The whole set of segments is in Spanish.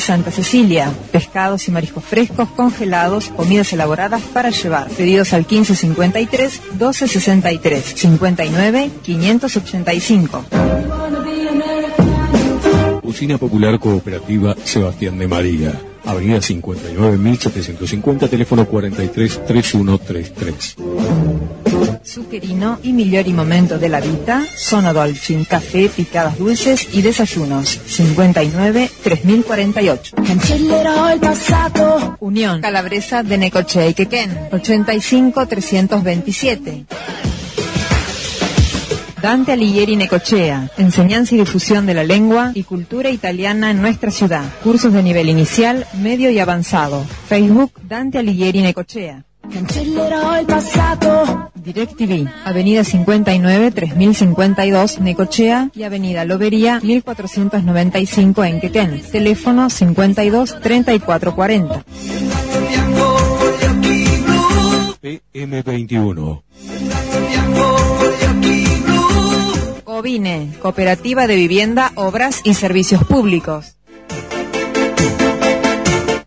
Santa Cecilia. Pescados y mariscos frescos, congelados, comidas elaboradas para llevar. Pedidos al 1553 1263 59 585. Cocina Popular Cooperativa Sebastián de María. Avenida 59.750, teléfono 433133. Zuccherino y migliori momento de la vita sono dolci, café, picadas dulces y desayunos. 59 3048. Cancellerò il passato. Unión Calabresa de Necochea y Quequén. 85 327. Dante Alighieri Necochea, enseñanza y difusión de la lengua y cultura italiana en nuestra ciudad. Cursos de nivel inicial, medio y avanzado. Facebook Dante Alighieri Necochea. Cancellerò il passato. DirecTV, Avenida 59 3052 Necochea y Avenida Lobería 1495 en Quequén. Teléfono 52 34 40. PM21. Covine, Cooperativa de Vivienda, Obras y Servicios Públicos.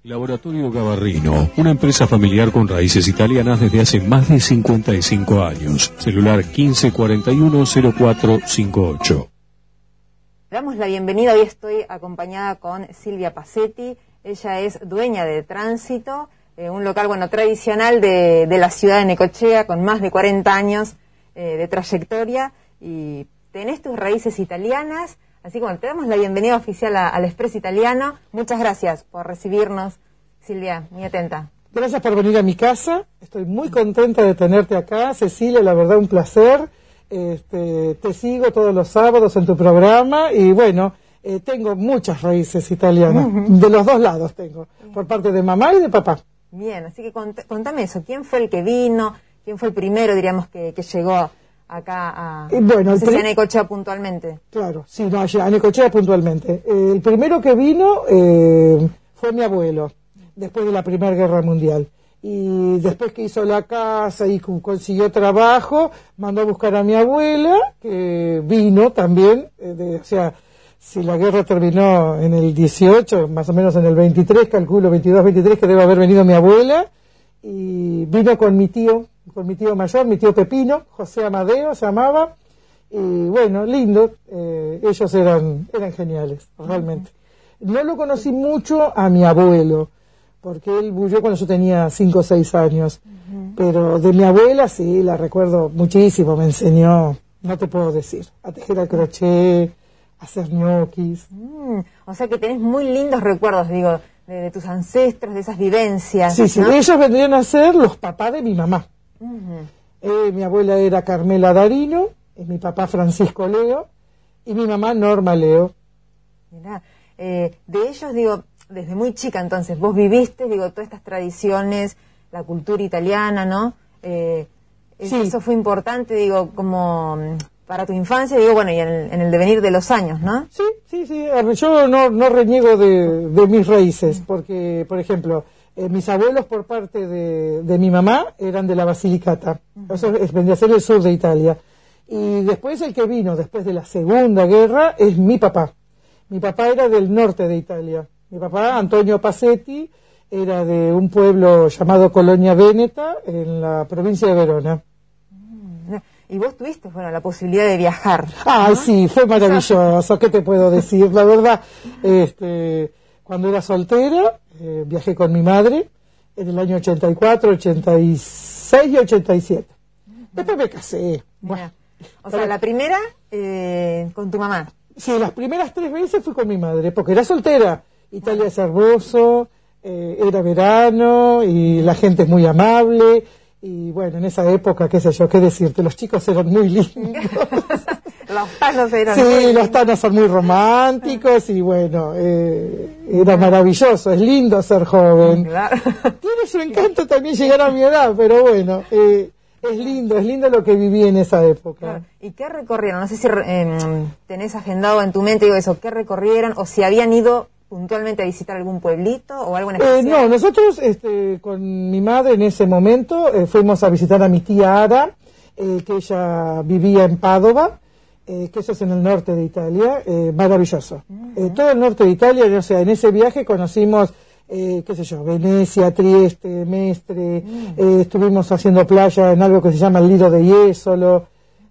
Laboratorio Gabarrino, una empresa familiar con raíces italianas desde hace más de 55 años. Celular 15410458. Damos la bienvenida, hoy estoy acompañada con Silvia Pacetti, ella es dueña de Tránsito, eh, un local bueno tradicional de, la ciudad de Necochea con más de 40 años eh, de trayectoria y tenés tus raíces italianas, así que bueno, te damos la bienvenida oficial a- al Expreso Italiano. Muchas gracias por recibirnos, Silvia, muy atenta. Gracias por venir a mi casa. Estoy muy contenta de tenerte acá. Cecilia, la verdad, un placer. Este, te sigo todos los sábados en tu programa y bueno, eh, tengo muchas raíces italianas. De los dos lados tengo, por parte de mamá y de papá. Bien, así que cont- contame eso, ¿quién fue el que vino? ¿Quién fue el primero, diríamos, que, que llegó acá a, bueno, no Necochea puntualmente? Claro, sí, no, a Necochea puntualmente. Eh, el primero que vino eh, fue mi abuelo, después de la Primera Guerra Mundial. Y después que hizo la casa y consiguió trabajo, mandó a buscar a mi abuela, que vino también, eh, de- o sea, si la guerra terminó en el 18, más o menos en el 23, calculo 22, 23, que debe haber venido mi abuela, y vino con mi tío, con mi tío mayor, mi tío Pepino, José Amadeo se llamaba, y bueno, lindo, eh, ellos eran, eran geniales, realmente. No lo conocí mucho a mi abuelo, porque él murió cuando yo tenía 5 o 6 años, pero de mi abuela sí, la recuerdo muchísimo, me enseñó, no te puedo decir, a tejer al crochet, a hacer ñoquis. Mm, o sea que tenés muy lindos recuerdos, digo, de, de tus ancestros, de esas vivencias. Sí, sí, ¿no? ellos vendrían a ser los papás de mi mamá. Eh, mi abuela era Carmela Darino, mi papá Francisco Leo, y mi mamá Norma Leo. Mirá, eh, de ellos, digo, desde muy chica entonces, vos viviste, digo, todas estas tradiciones, la cultura italiana, ¿no? Eh, Sí. Eso fue importante, digo, como mm, para tu infancia, digo, bueno, y en el, en el devenir de los años, ¿no? Sí, sí, sí. Yo no, no reniego de, de mis raíces, porque, por ejemplo, eh, mis abuelos por parte de, de mi mamá eran de la Basilicata. Eso es, vendría a ser el sur de Italia. Y después el que vino después de la Segunda Guerra es mi papá. Mi papá era del norte de Italia. Mi papá, Antonio Pacetti, era de un pueblo llamado Colonia Veneta, en la provincia de Verona. Y vos tuviste, bueno, la posibilidad de viajar. Ay, sí, fue maravilloso. ¿Qué te puedo decir? La verdad, este, cuando era soltera, eh, viajé con mi madre en el año 84, 86 y 87. Después me casé. Bueno. O sea, la primera eh, con tu mamá. sí, las primeras tres veces fui con mi madre, porque era soltera. Italia es hermoso, eh, era verano y la gente es muy amable. Y bueno, en esa época, qué sé yo, qué decirte, los chicos eran muy lindos. Los palos eran... Sí, los tanos son muy románticos y bueno, eh, era maravilloso, es lindo ser joven. Claro. Tiene su encanto también llegar a mi edad, pero bueno, eh, es lindo, es lindo lo que viví en esa época. Claro. ¿Y qué recorrieron? No sé si eh, tenés agendado en tu mente, digo eso, ¿qué recorrieron? O si habían ido puntualmente a visitar algún pueblito o algo en Eh, no, nosotros este, con mi madre en ese momento eh, fuimos a visitar a mi tía Ara, eh, que ella vivía en Padova. Eh, que eso es en el norte de Italia, eh, maravilloso. Eh, todo el norte de Italia, o sea, en ese viaje conocimos, eh, qué sé yo, Venecia, Trieste, Mestre, eh, estuvimos haciendo playa en algo que se llama el Lido de Jesolo,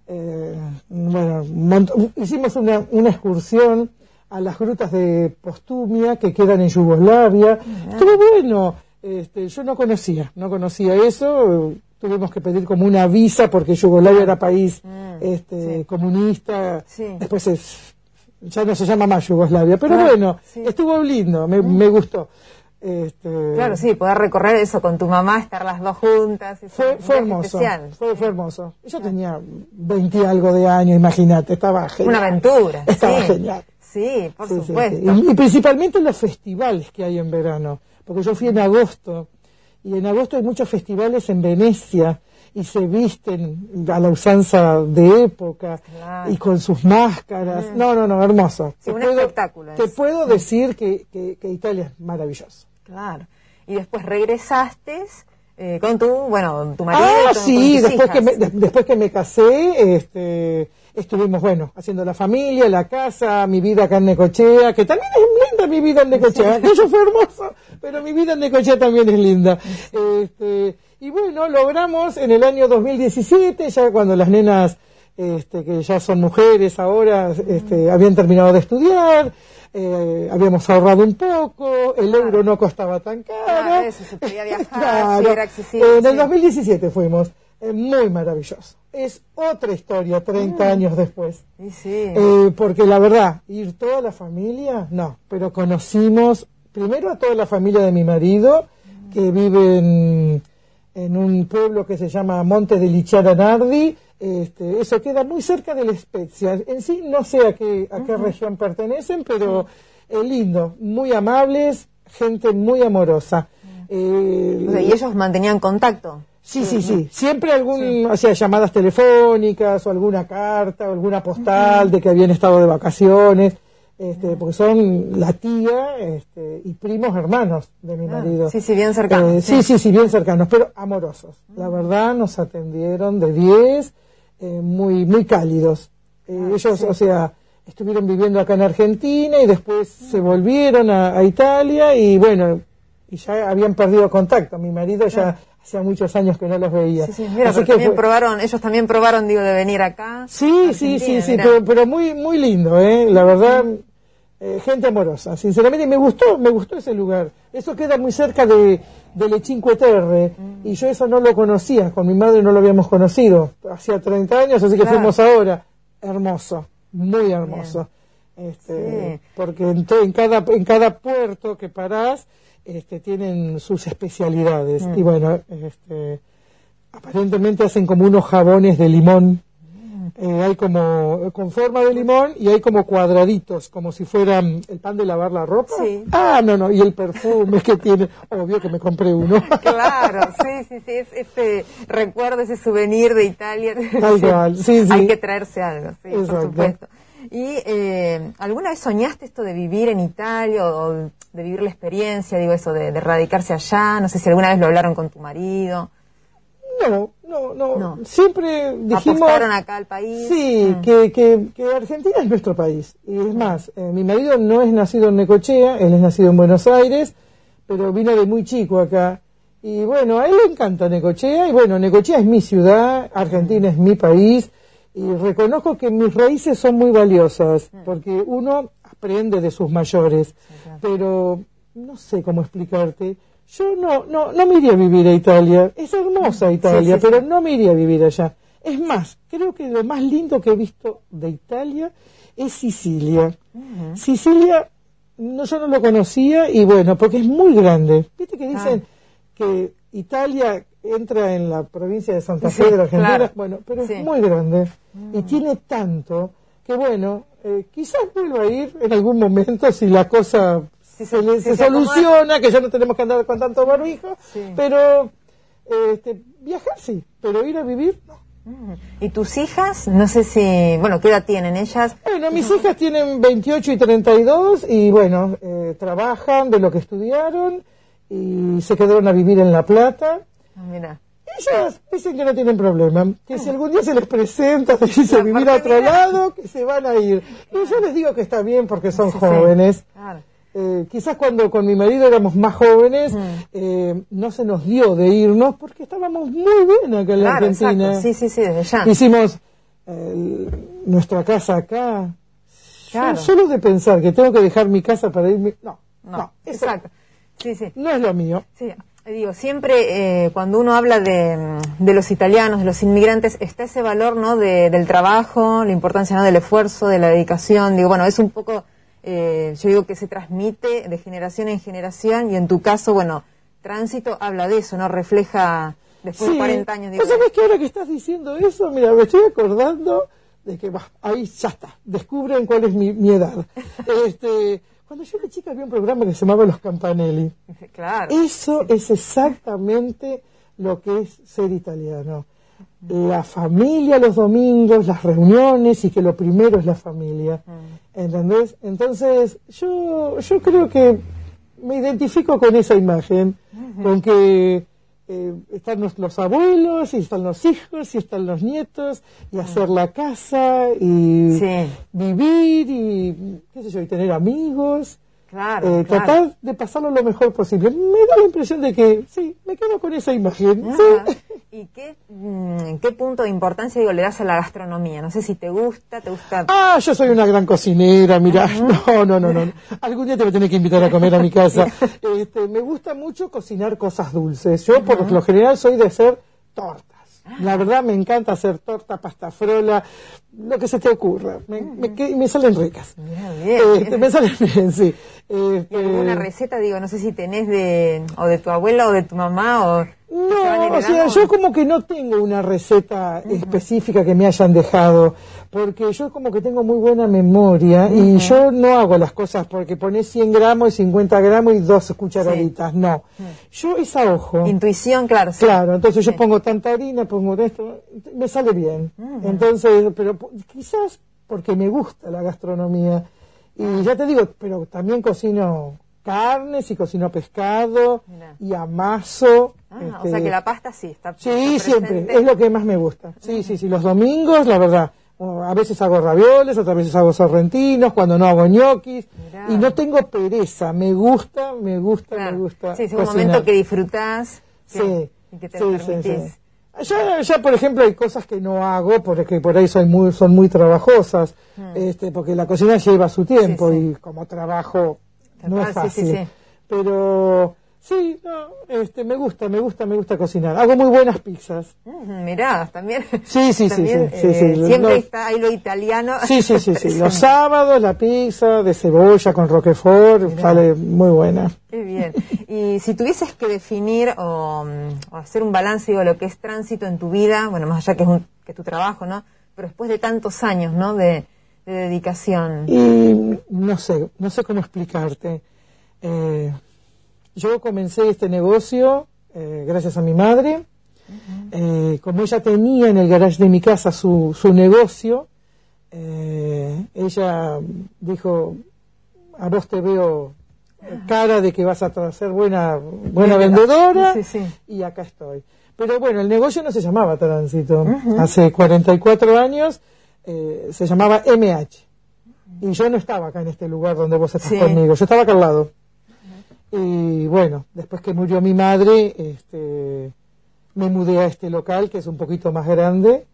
eh, bueno, hicimos una, una excursión a las grutas de Postumia que quedan en Yugoslavia. Estuvo bueno. Este, yo no conocía, no conocía eso. Tuvimos que pedir como una visa porque Yugoslavia era país este, comunista. Sí. Después es- ya no se llama más Yugoslavia. Pero Claro, bueno, sí. estuvo lindo, me, me gustó. Este, Claro, sí, poder recorrer eso con tu mamá, estar las dos juntas. fue, fue hermoso. Fue, fue hermoso. Yo tenía 20 y algo de años, imagínate, estaba genial. Una aventura. Estaba sí. genial. Sí, por supuesto. y principalmente los festivales que hay en verano, porque yo fui en agosto y en agosto hay muchos festivales en Venecia y se visten a la usanza de época Claro. y con sus máscaras. No, no, no, hermoso. Sí, un espectáculo Te es. puedo decir que, que- que Italia es maravilloso. Claro. Y después regresaste eh, con tu, bueno, tu marido. Ah, con- sí, después que, me, de- después que me casé, este, estuvimos, bueno, haciendo la familia, la casa, mi vida acá en Necochea, que también es mi vida en Necochea, aquello fue hermoso, pero mi vida en Necochea también es linda. Este, y bueno, logramos en el año 2017, ya cuando las nenas, este, que ya son mujeres ahora, este, habían terminado de estudiar, eh, habíamos ahorrado un poco, el euro no costaba tan caro. Claro, eso, se podía viajar, Claro. sí, era accesible, Eh, en el sí. 2017 fuimos, eh, muy maravilloso. Es otra historia 30 Ah. años después. Sí, sí. Eh, porque la verdad, ir toda la familia, no, pero conocimos primero a toda la familia de mi marido, que vive en, en un pueblo que se llama Monte de Lichara Nardi, este, eso queda muy cerca de la Spezia. En sí, no sé a qué, a qué región pertenecen, pero eh, lindo, muy amables, gente muy amorosa. Eh, O sea, y ellos mantenían contacto. Sí, sí, sí. Siempre algún, o sea, llamadas telefónicas o alguna carta o alguna postal de que habían estado de vacaciones, este, porque son la tía este, y primos hermanos de mi Ah, marido. sí, sí, bien cercanos, Eh, sí. sí, sí, bien cercanos, pero amorosos. La verdad, nos atendieron de 10, eh, muy, muy cálidos. Eh, Ah, ellos, o sea, estuvieron viviendo acá en Argentina y después se volvieron a, a Italia y bueno, y ya habían perdido contacto. Mi marido ya hacía muchos años que no los veía. Sí, sí, mira, Así pero que también fue- probaron, ellos también probaron, digo, de venir acá. Sí, sí, sí, sí, pero, pero muy, muy lindo, ¿eh? La verdad, eh, gente amorosa, sinceramente, me gustó, me gustó ese lugar. Eso queda muy cerca de, de Le Cinque Terre, Mm. y yo eso no lo conocía, con mi madre no lo habíamos conocido, hacía 30 años, así que Claro. fuimos ahora. Hermoso, muy hermoso. Este, Sí. Porque en, en, cada, en cada puerto que parás, este, tienen sus especialidades. Mm. Y bueno, este, aparentemente hacen como unos jabones de limón. Eh, hay como con forma de limón y hay como cuadraditos, como si fueran el pan de lavar la ropa. Sí. Ah, no, no, y el perfume que tiene. Obvio que me compré uno. Claro, sí, sí, sí, es ese recuerdo, ese souvenir de Italia. Tal cual, sí, sí. Hay que traerse algo, sí, por Exacto. supuesto. ¿Y eh, alguna vez soñaste esto de vivir en Italia o, de vivir la experiencia, digo eso, de, de radicarse allá? No sé si alguna vez lo hablaron con tu marido. No, no, no. No. Siempre dijimos. ¿Apostaron acá al país? Sí, Mm. que, que, que Argentina es nuestro país. Y es más, eh, mi marido no es nacido en Necochea, él es nacido en Buenos Aires, pero vino de muy chico acá. Y bueno, a él le encanta Necochea, y bueno, Necochea es mi ciudad, Argentina es mi país, y reconozco que mis raíces son muy valiosas, porque uno aprende de sus mayores, pero no sé cómo explicarte. Yo no, no, no me iría a vivir a Italia. Es hermosa Italia, sí, sí. pero no me iría a vivir allá. Es más, creo que lo más lindo que he visto de Italia es Sicilia. Sicilia, no, yo no lo conocía y bueno, porque es muy grande. Viste que dicen que Italia entra en la provincia de Santa Fe Sí, de la Argentina. claro. Bueno, pero Sí. es muy grande y tiene tanto que bueno, eh, quizás vuelva a ir en algún momento si la cosa Si se, se- soluciona, que ya no tenemos que andar con tanto barbijo, Sí. pero este, viajar sí, pero ir a vivir no. Mm. ¿Y tus hijas? No sé si, bueno, ¿qué edad tienen ellas? Bueno, mis hijas tienen 28 y 32 y bueno, eh, trabajan de lo que estudiaron y se quedaron a vivir en La Plata. Ah, Mira. Ellas dicen que no tienen problema, que si algún día se les presenta, se dice La vivir a otro lado, que se van a ir. Y yo les digo que está bien porque son Sí, sí. jóvenes. Claro. Eh, quizás cuando con mi marido éramos más jóvenes, Mm. eh, no se nos dio de irnos porque estábamos muy bien acá en la Argentina. exacto. Sí, sí, sí, desde ya. Hicimos eh, nuestra casa acá. Yo solo de pensar que tengo que dejar mi casa para irme. No, no, No, eso exacto. Sí, sí. no es lo mío. Sí, digo, siempre eh, cuando uno habla de, mm, de los italianos, de los inmigrantes, está ese valor, ¿no? De, del trabajo, la importancia, ¿no? Del esfuerzo, de la dedicación. Digo, bueno, es un poco, eh, yo digo que se transmite de generación en generación y en tu caso, bueno, Tránsito habla de eso, ¿no? Refleja después de 40 años. Digo, ¿Vos sabés que ahora que estás diciendo eso? Mira, me estoy acordando de que bah, ahí ya está. Descubren cuál es mi, mi edad. este, cuando yo era chica había un programa que se llamaba Los Campanelli. claro. Eso es exactamente lo que es ser italiano. La familia los domingos, las reuniones y que lo primero es la familia. ¿Entendés? Entonces, yo, yo creo que me identifico con esa imagen, con que eh, están los, los abuelos, y están los hijos, y están los nietos, y hacer la casa, y Sí. vivir, y qué sé yo, y tener amigos. Claro, Eh, claro. tratar de pasarlo lo mejor posible. Me da la impresión de que, sí, me quedo con esa imagen. Sí. ¿Y qué, mm, qué punto de importancia digo, le das a la gastronomía? No sé si te gusta, te gusta... Ah, yo soy una gran cocinera, mira. No, no, no, no. Algún día te voy a tener que invitar a comer a mi casa. Este, me gusta mucho cocinar cosas dulces. Yo, por lo general, soy de hacer tortas. La verdad, me encanta hacer torta, pasta frola, lo que se te ocurra. Me, me, que- me salen ricas. Bien, Este, bien. me salen bien, sí. ¿Y Este, alguna receta, digo, no sé si tenés de, o de tu abuela o de tu mamá o... No, o sea, yo como que no tengo una receta específica que me hayan dejado, porque yo como que tengo muy buena memoria y yo no hago las cosas porque pones 100 gramos y 50 gramos y dos cucharaditas, no. Yo es a ojo. Intuición, claro. sí. Claro, entonces yo pongo tanta harina, pongo esto, me sale bien. Entonces, pero quizás porque me gusta la gastronomía. Y ya te digo, pero también cocino carnes y cocino pescado Mirá. y amaso. Ah, o este, sea que la pasta sí está Sí, siempre, es lo que más me gusta. Sí, sí, sí, los domingos, la verdad. A veces hago ravioles, otras veces hago sorrentinos, cuando no hago ñoquis. Mirá. Y no tengo pereza, me gusta, me gusta, Claro. me gusta. Sí, es un cocinar. momento que disfrutás Sí, y que te sí, lo permitís. sí. Ya, ya, por ejemplo, hay cosas que no hago porque por ahí son muy, son muy trabajosas, este, porque la cocina lleva su tiempo y como trabajo no es Total, sí, sí, fácil. sí. Pero sí, no, este, me gusta, me gusta, me gusta cocinar. Hago muy buenas pizzas. Mm, mirá, también. Sí, sí, sí, también, sí, sí, eh, sí, siempre está ahí lo italiano. Sí, sí, sí, sí. Los sábados la pizza de cebolla con roquefort sale muy buena. Qué bien. Y si tuvieses que definir o, mm, o hacer un balance de lo que es tránsito en tu vida, bueno, más allá que es un, que tu trabajo, ¿no? Pero después de tantos años, ¿no? De, de dedicación. Y no sé, no sé cómo explicarte. Eh, yo comencé este negocio eh, gracias a mi madre. Eh, como ella tenía en el garage de mi casa su, su negocio, eh, ella dijo, a vos te veo cara de que vas a ser buena, buena vendedora Sí, sí. y acá estoy. Pero bueno, el negocio no se llamaba Tránsito. Hace 44 años eh, se llamaba MH. Y yo no estaba acá en este lugar donde vos estás Sí. conmigo, yo estaba acá al lado. Y bueno, después que murió mi madre, este, me mudé a este local que es un poquito más grande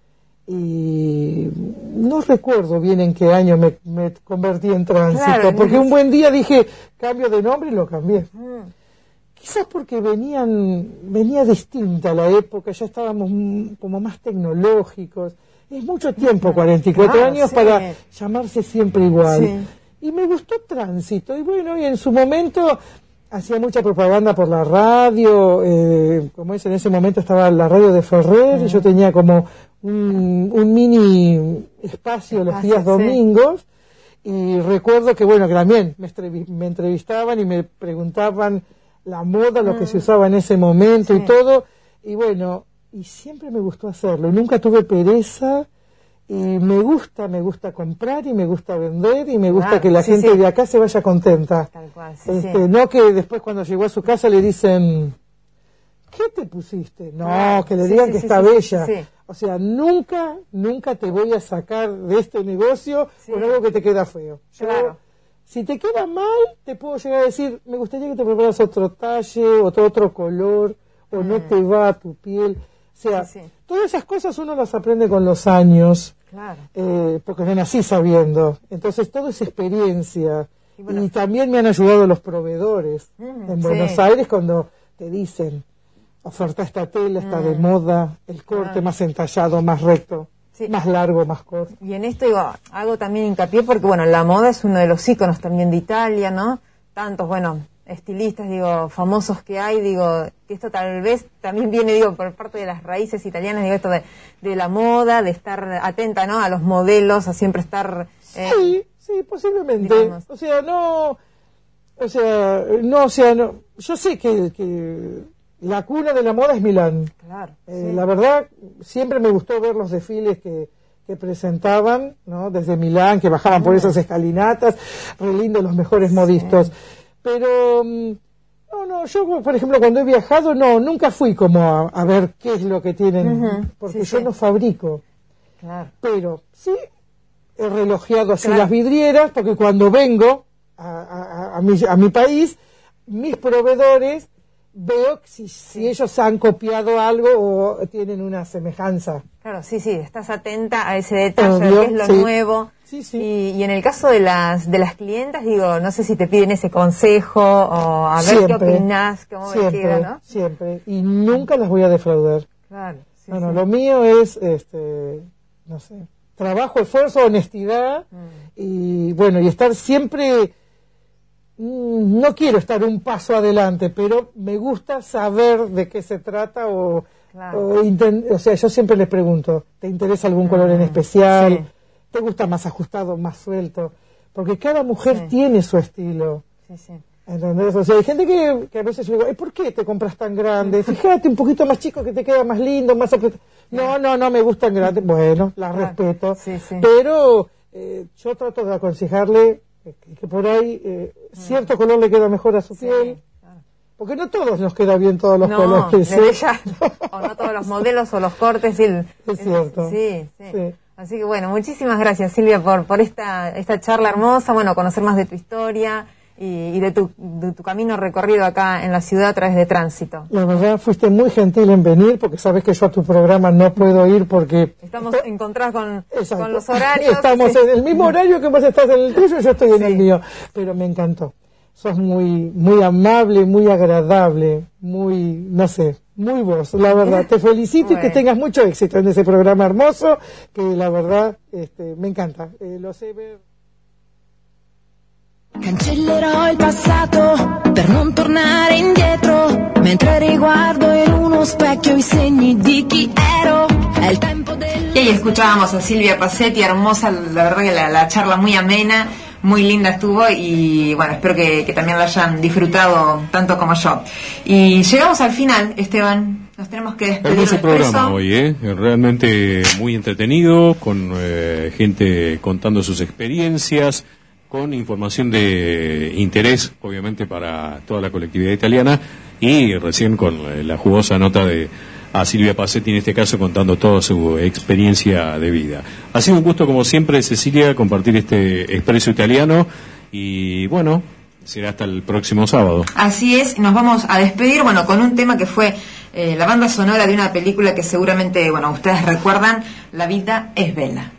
y no recuerdo bien en qué año me, me convertí en tránsito, Claro, porque no- un buen día dije cambio de nombre y lo cambié. Mm, Quizás porque venían, venía distinta la época, ya estábamos como más tecnológicos. Es mucho tiempo, 44 Claro, años, sí. para llamarse siempre igual. Sí. Y me gustó Tránsito. Y bueno, y en su momento hacía mucha propaganda por la radio. eh, como es, en ese momento estaba la radio de Ferrer, y yo tenía como un, un mini espacio los días sí. domingos. Y recuerdo que, bueno, que también me, me entrevistaban y me preguntaban la moda, lo que se usaba en ese momento y todo. Y bueno, y siempre me gustó hacerlo. Nunca tuve pereza. Y me gusta, me gusta comprar y me gusta vender y me gusta que la sí, gente sí. de acá se vaya contenta. Tal cual, sí, Este. No que después cuando llegó a su casa le dicen, ¿qué te pusiste? No, que le digan que está bella. O sea, nunca, nunca te voy a sacar de este negocio con algo que te queda feo. Yo, Claro. Si te queda mal, te puedo llegar a decir, me gustaría que te preparas otro talle, otro, otro color, o no te va a tu piel. O sea, Mm. Todas esas cosas uno las aprende con los años Claro. eh, porque no nací sabiendo. Entonces todo es experiencia. Y también me han ayudado los proveedores Mm, en Buenos sí. Aires cuando te dicen, oferta esta tela, está de moda, el corte Ah. más entallado, más recto, Sí. más largo, más corto. Y en esto digo, hago también hincapié porque, bueno, la moda es uno de los íconos también de Italia, ¿no? Tantos, bueno, estilistas, digo, famosos que hay, digo, que esto tal vez también viene, digo, por parte de las raíces italianas, digo, esto de, de la moda, de estar atenta, ¿no? A los modelos, a siempre estar... eh, Sí, sí, posiblemente. digamos. O sea, no, o sea, no, o sea, no. Yo sé que, que la cuna de la moda es Milán. Claro. Eh, sí. La verdad, siempre me gustó ver los desfiles que, que presentaban, ¿no? Desde Milán, que bajaban por esas escalinatas, re lindos los mejores modistas. Pero, mm, no, no, yo, por ejemplo, cuando he viajado, no, nunca fui como a, a ver qué es lo que tienen, porque sí, yo sí. no fabrico. Claro. Pero sí he relojeado así Claro. las vidrieras, porque cuando vengo a, a- a mi, a mi país, mis proveedores veo si, si ellos han copiado algo o tienen una semejanza. Claro, sí, sí, estás atenta a ese detalle, Obvio, qué es lo sí. nuevo. Sí, sí. Y, y en el caso de las de las clientas, digo, no sé si te piden ese consejo o a ver qué opinás, cómo siempre, vestida, ¿no? siempre. Y nunca las voy a defraudar. Claro. sí, no, no, lo mío es, este, no sé, trabajo, esfuerzo, honestidad Mm. y bueno, y estar siempre, mm, no quiero estar un paso adelante, pero me gusta saber de qué se trata o, Claro. o, o sea, yo siempre les pregunto, ¿te interesa algún color en especial? Mm. ¿Te gusta más ajustado, más suelto? Porque cada mujer Sí. tiene su estilo. Sí, sí. ¿Entendés? O sea, hay gente que, que a veces yo digo, "Ay, ¿por qué te compras tan grande? Fíjate un poquito más chico que te queda más lindo, más apretado. No, no, no me gustan grandes. Bueno, las Claro. respeto. Sí, sí. Pero eh, yo trato de aconsejarle que, que por ahí eh, cierto color le queda mejor a su piel. claro. Porque no todos nos queda bien todos los no, colores. ya, o no todos los modelos o los cortes. el- Es cierto. Sí, Sí. Así que bueno, muchísimas gracias Silvia por, por esta, esta charla hermosa, bueno, conocer más de tu historia y, y de, tu, de tu camino recorrido acá en la ciudad a través de tránsito. La verdad, fuiste muy gentil en venir porque sabes que yo a tu programa no puedo ir porque... Estamos encontrados con, los horarios. Estamos sí. en el mismo horario que vos estás en el tuyo, yo estoy en el mío. Pero me encantó. Sos muy, muy amable, muy agradable, muy, no sé, muy vos, la verdad. Te felicito y que Bueno. tengas mucho éxito en ese programa hermoso, que la verdad, este, me encanta. Eh, lo sé ver. Cancellerò il passato per non tornare indietro, mentre riguardo in uno specchio i segni di chi ero. È il tempo del... Y ahí escuchábamos a Silvia Passetti, hermosa, la verdad que la, la charla muy amena, muy linda estuvo y bueno, espero que, que también la hayan disfrutado tanto como yo. Y llegamos al final, Esteban, nos tenemos que despedir. Hermoso programa hoy, ¿eh? Realmente muy entretenido, con eh, gente contando sus experiencias, con información de interés, obviamente, para toda la colectividad italiana, y recién con eh, la jugosa nota de a Silvia Passetti, en este caso, contando toda su experiencia de vida. Ha sido un gusto, como siempre, Cecilia, compartir este expreso italiano, y bueno, será hasta el próximo sábado. Así es, nos vamos a despedir, bueno, con un tema que fue eh, la banda sonora de una película que seguramente, bueno, ustedes recuerdan, La vida es bella.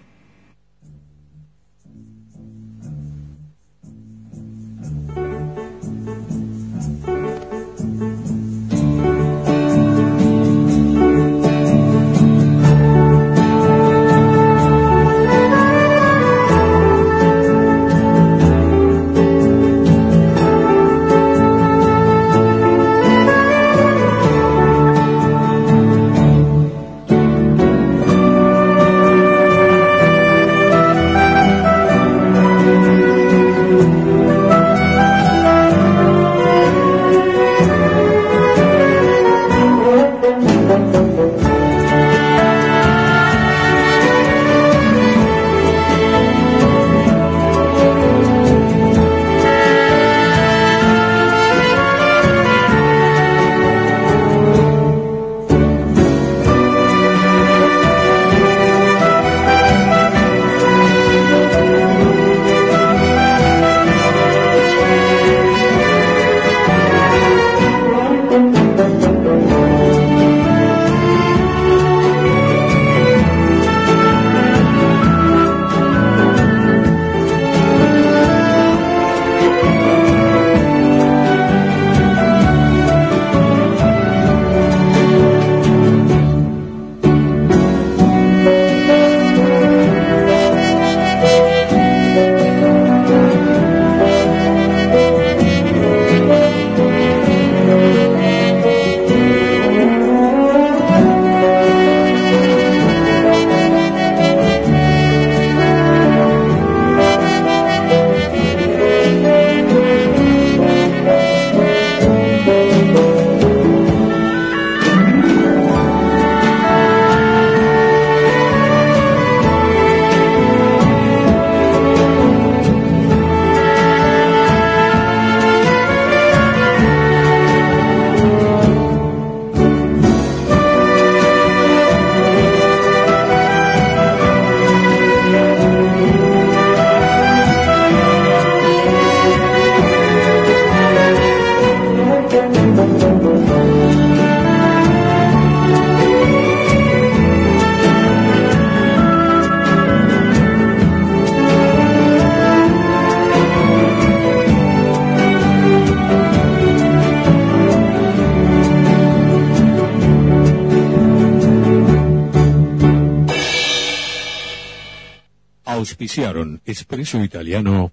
Auspiciaron Espresso Italiano.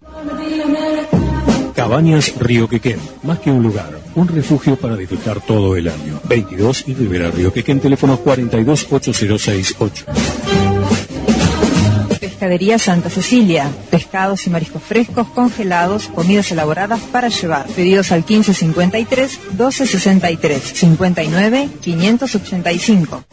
Cabañas Río Quequén, más que un lugar, un refugio para disfrutar todo el año. 22 y Rivera Río Quequén, teléfono 428068. Pescadería Santa Cecilia. Pescados y mariscos frescos, congelados, comidas elaboradas para llevar. Pedidos al 1553 1263 59 585.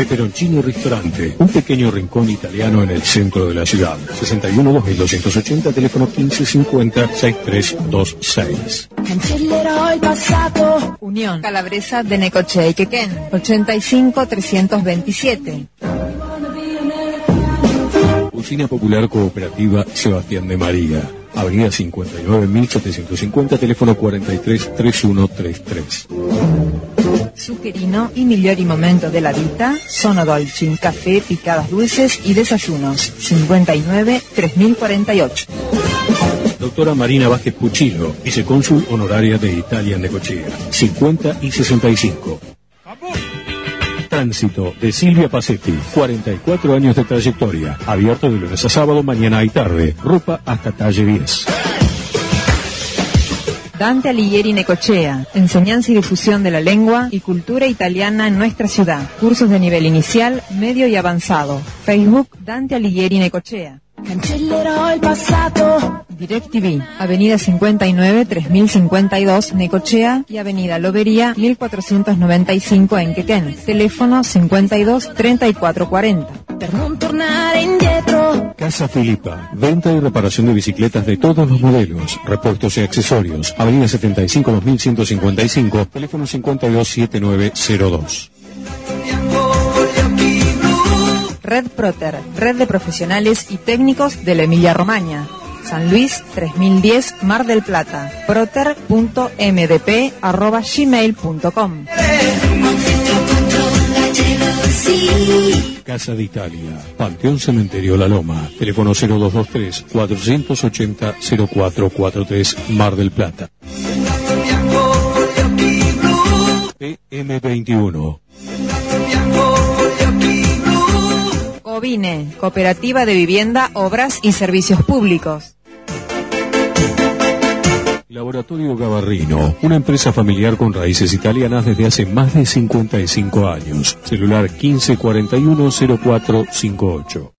Peperoncino Ristorante, un pequeño rincón italiano en el centro de la ciudad. 61 2280, teléfono 1550 6326. Cancellerò il passato. Unión Calabresa de Necochea y Quequén. 85 327. Cocina Popular Cooperativa Sebastián de María. Avenida 59 1750, teléfono 43 3133. Zuccherino y migliori momento de la vita sono dolci, café, picadas dulces y desayunos. 59 3048. Doctora Marina Vázquez Puchilo, vicecónsul honoraria de Italia en Necochea. 50 y 65. Tránsito de Silvia Pacetti, 44 años de trayectoria, abierto de lunes a sábado, mañana y tarde, ropa hasta talle 10. Dante Alighieri Necochea, enseñanza y difusión de la lengua y cultura italiana en nuestra ciudad. Cursos de nivel inicial, medio y avanzado. Facebook Dante Alighieri Necochea. Cancellerò il passato. DirecTV, Avenida 59 3052 Necochea y Avenida Lobería 1495 en Quequén. Teléfono 52 34 40. Per non tornare indietro. Casa Filipa, venta y reparación de bicicletas de todos los modelos, repuestos y accesorios. Avenida 75 2155, teléfono 52 7902. Red Proter, red de profesionales y técnicos de la Emilia Romagna. San Luis 3010 Mar del Plata. proter.mdp.gmail.com Casa de Italia, Panteón Cementerio La Loma, teléfono 0223 480 0443 Mar del Plata. PM21. Covine, Cooperativa de Vivienda, Obras y Servicios Públicos. Laboratorio Gavarrino, una empresa familiar con raíces italianas desde hace más de 55 años. Celular 15410458.